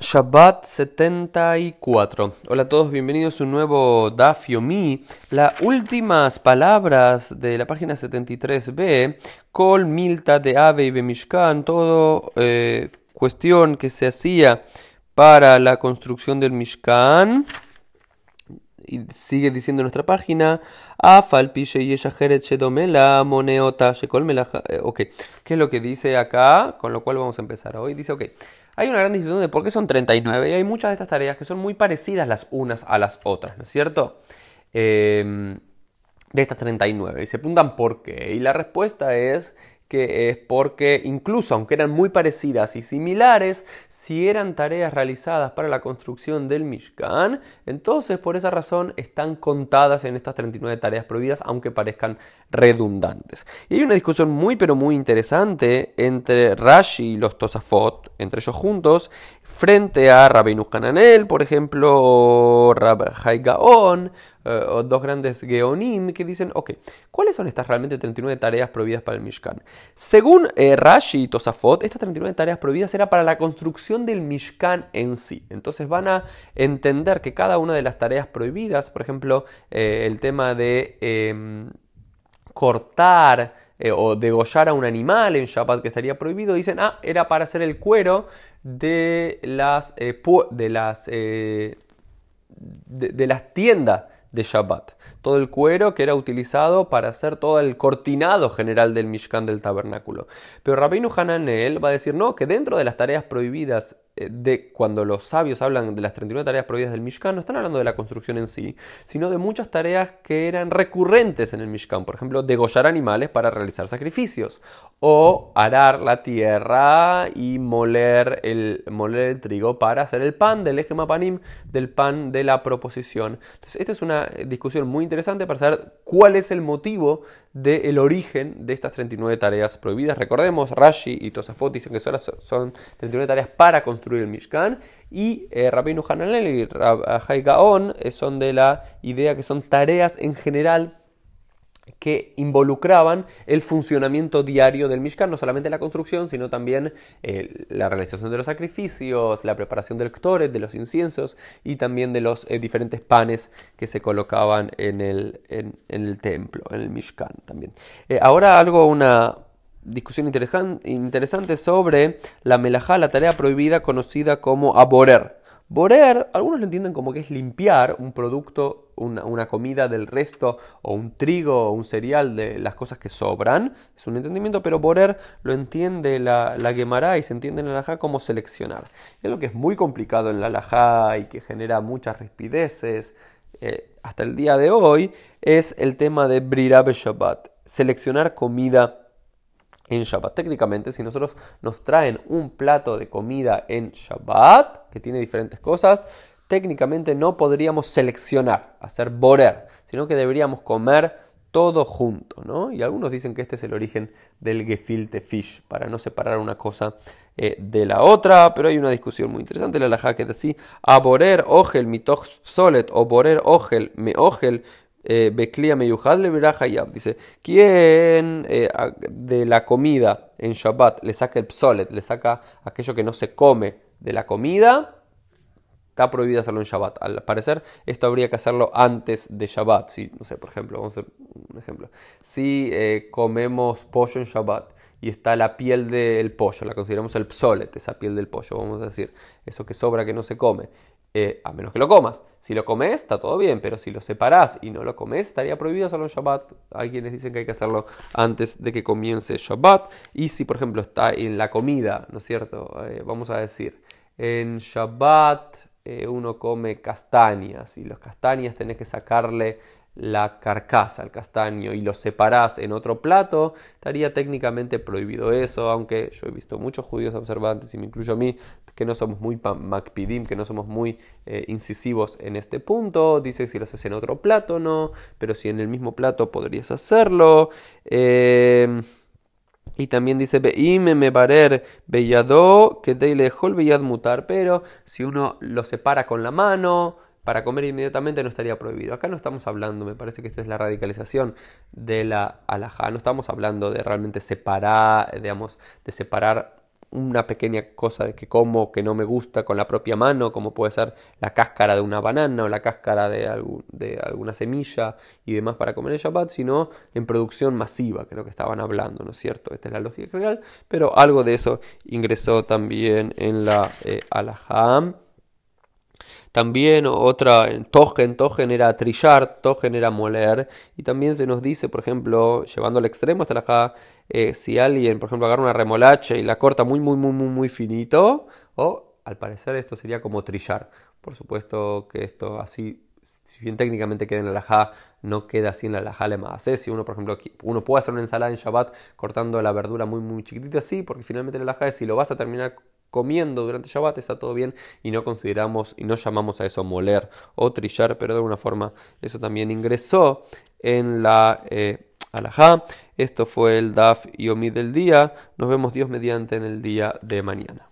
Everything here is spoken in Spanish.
Shabbat 74. Hola a todos, bienvenidos a un nuevo Daf Mi. Las últimas palabras de la página 73b, Kol Milta de Ave y Bemishkan, todo eh, cuestión que se hacía para la construcción del Mishkan. Y sigue diciendo nuestra página, la moneota eh, Ok, ¿qué es lo que dice acá? Con lo cual vamos a empezar hoy. Dice, ok. Hay una gran discusión de por qué son 39 y hay muchas de estas tareas que son muy parecidas las unas a las otras, ¿no es cierto? Em, de estas 39 y se preguntan por qué y la respuesta es que es porque incluso aunque eran muy parecidas y similares, si eran tareas realizadas para la construcción del Mishkan, entonces por esa razón están contadas en estas 39 tareas prohibidas, aunque parezcan redundantes. Y hay una discusión muy pero muy interesante entre Rashi y los Tosafot, entre ellos juntos, frente a Rabbeinu Hananel, por ejemplo, Rab Gaon, eh, o dos grandes Geonim, que dicen, ok, ¿cuáles son estas realmente 39 tareas prohibidas para el Mishkan? Según eh, Rashi y Tosafot, estas 39 tareas prohibidas era para la construcción del Mishkan en sí. Entonces van a entender que cada una de las tareas prohibidas, por ejemplo, eh, el tema de em, cortar, o degollar a un animal en Shabbat que estaría prohibido, dicen, ah, era para hacer el cuero de las, eh, de, las eh, de, las tiendas de Shabbat. Todo el cuero que era utilizado para hacer todo el cortinado general del Mishkan del tabernáculo. Pero Rabbeinu Hananel va a decir, no, que dentro de las tareas prohibidas eh, de cuando los sabios hablan de las 39 tareas prohibidas del Mishkan, no están hablando de la construcción en sí, sino de muchas tareas que eran recurrentes en el Mishkan. Por ejemplo, degollar animales para realizar sacrificios, o arar la tierra y moler el, moler el trigo para hacer el pan del eje mapanim, del pan de la proposición. Entonces, esta es una discusión muy interesante para saber cuál es el motivo del origen de estas 39 tareas prohibidas. Recordemos, Rashi y Tosafot dicen que son 39 tareas para construir el Mishkan. Y eh, Rabbeinu Hananel y Rabbi Gaon eh, son de la idea que son tareas en general que involucraban el funcionamiento diario del Mishkan, no solamente la construcción, sino también eh, la realización de los sacrificios, la preparación del ktoret, de los inciensos y también de los eh, diferentes panes que se colocaban en el, en, el templo, en el Mishkan también. ahora algo, una, discusión interesante sobre la melajá, la tarea prohibida conocida como aborer. Borer, algunos lo entienden como que es limpiar un producto, una, comida del resto, o un trigo, o un cereal de las cosas que sobran. Es un entendimiento, pero borer lo entiende la, la Gemara y se entiende en la alajá como seleccionar. Es lo que es muy complicado en la alajá y que genera muchas rispideces eh, hasta el día de hoy, es el tema de Brirabe Shabbat, seleccionar comida en Shabbat. Técnicamente, si nosotros nos traen un plato de comida en Shabbat, que tiene diferentes cosas, técnicamente no podríamos seleccionar, hacer borer, sino que deberíamos comer todo junto, ¿no? Y algunos dicen que este es el origen del gefilte fish, para no separar una cosa eh, de la otra, pero hay una discusión muy interesante, la laja que dice, a borer ogel mitoch solet o borer ogel me ogel eh, Beklia Meyuhad le Dice, ¿quién eh, de la comida en Shabbat le saca el psolet, le saca aquello que no se come de la comida? Está prohibido hacerlo en Shabbat. Al parecer, esto habría que hacerlo antes de Shabbat. Si, no sé, por ejemplo, vamos a hacer un ejemplo. Si eh, comemos pollo en Shabbat y está la piel del pollo, la consideramos el psolet, esa piel del pollo, vamos a decir, eso que sobra que no se come, eh, a menos que lo comas. Si lo comes, está todo bien, pero si lo separás y no lo comes, estaría prohibido hacerlo en Shabbat. Hay quienes dicen que hay que hacerlo antes de que comience Shabbat. Y si, por ejemplo, está en la comida, ¿no es cierto? Eh, vamos a decir, en Shabbat eh, uno come castañas y las castañas tenés que sacarle la carcasa, el castaño, y lo separás en otro plato, estaría técnicamente prohibido eso, aunque yo he visto muchos judíos observantes, y me incluyo a mí, que no somos muy macpidim, que no somos muy eh, incisivos en este punto, dice si lo haces en otro plato no, pero si en el mismo plato podrías hacerlo. Em, y también dice, me barer bellado, que de lejol bellad mutar, pero si uno lo separa con la mano, para comer inmediatamente no estaría prohibido. Acá no estamos hablando, me parece que esta es la radicalización de la alhaja, no estamos hablando de realmente separar, digamos, de separar una pequeña cosa de que como que no me gusta con la propia mano, como puede ser la cáscara de una banana o la cáscara de, de alguna semilla y demás para comer en Shabbat, sino en producción masiva, que es lo que estaban hablando, ¿no es cierto? Esta es la lógica general, pero algo de eso ingresó también en la eh, también otra, togen, togen era trillar, togen era moler. Y también se nos dice, por ejemplo, llevando al extremo hasta la eh, si alguien, por ejemplo, agarra una remolacha y la corta muy, muy, muy, muy, muy finito, o al parecer esto sería como trillar. Por supuesto que esto así, si bien técnicamente queda en la alajá, no queda así en la alajá más Si uno, por ejemplo, uno puede hacer una ensalada en Shabbat cortando la verdura muy, muy chiquitita así, porque finalmente la alajá es si lo vas a terminar comiendo durante Shabbat está todo bien y no consideramos y no llamamos a eso moler o trillar, pero de alguna forma eso también ingresó en la eh, Esto fue el Daf y Omid del día. Nos vemos Dios mediante en el día de mañana.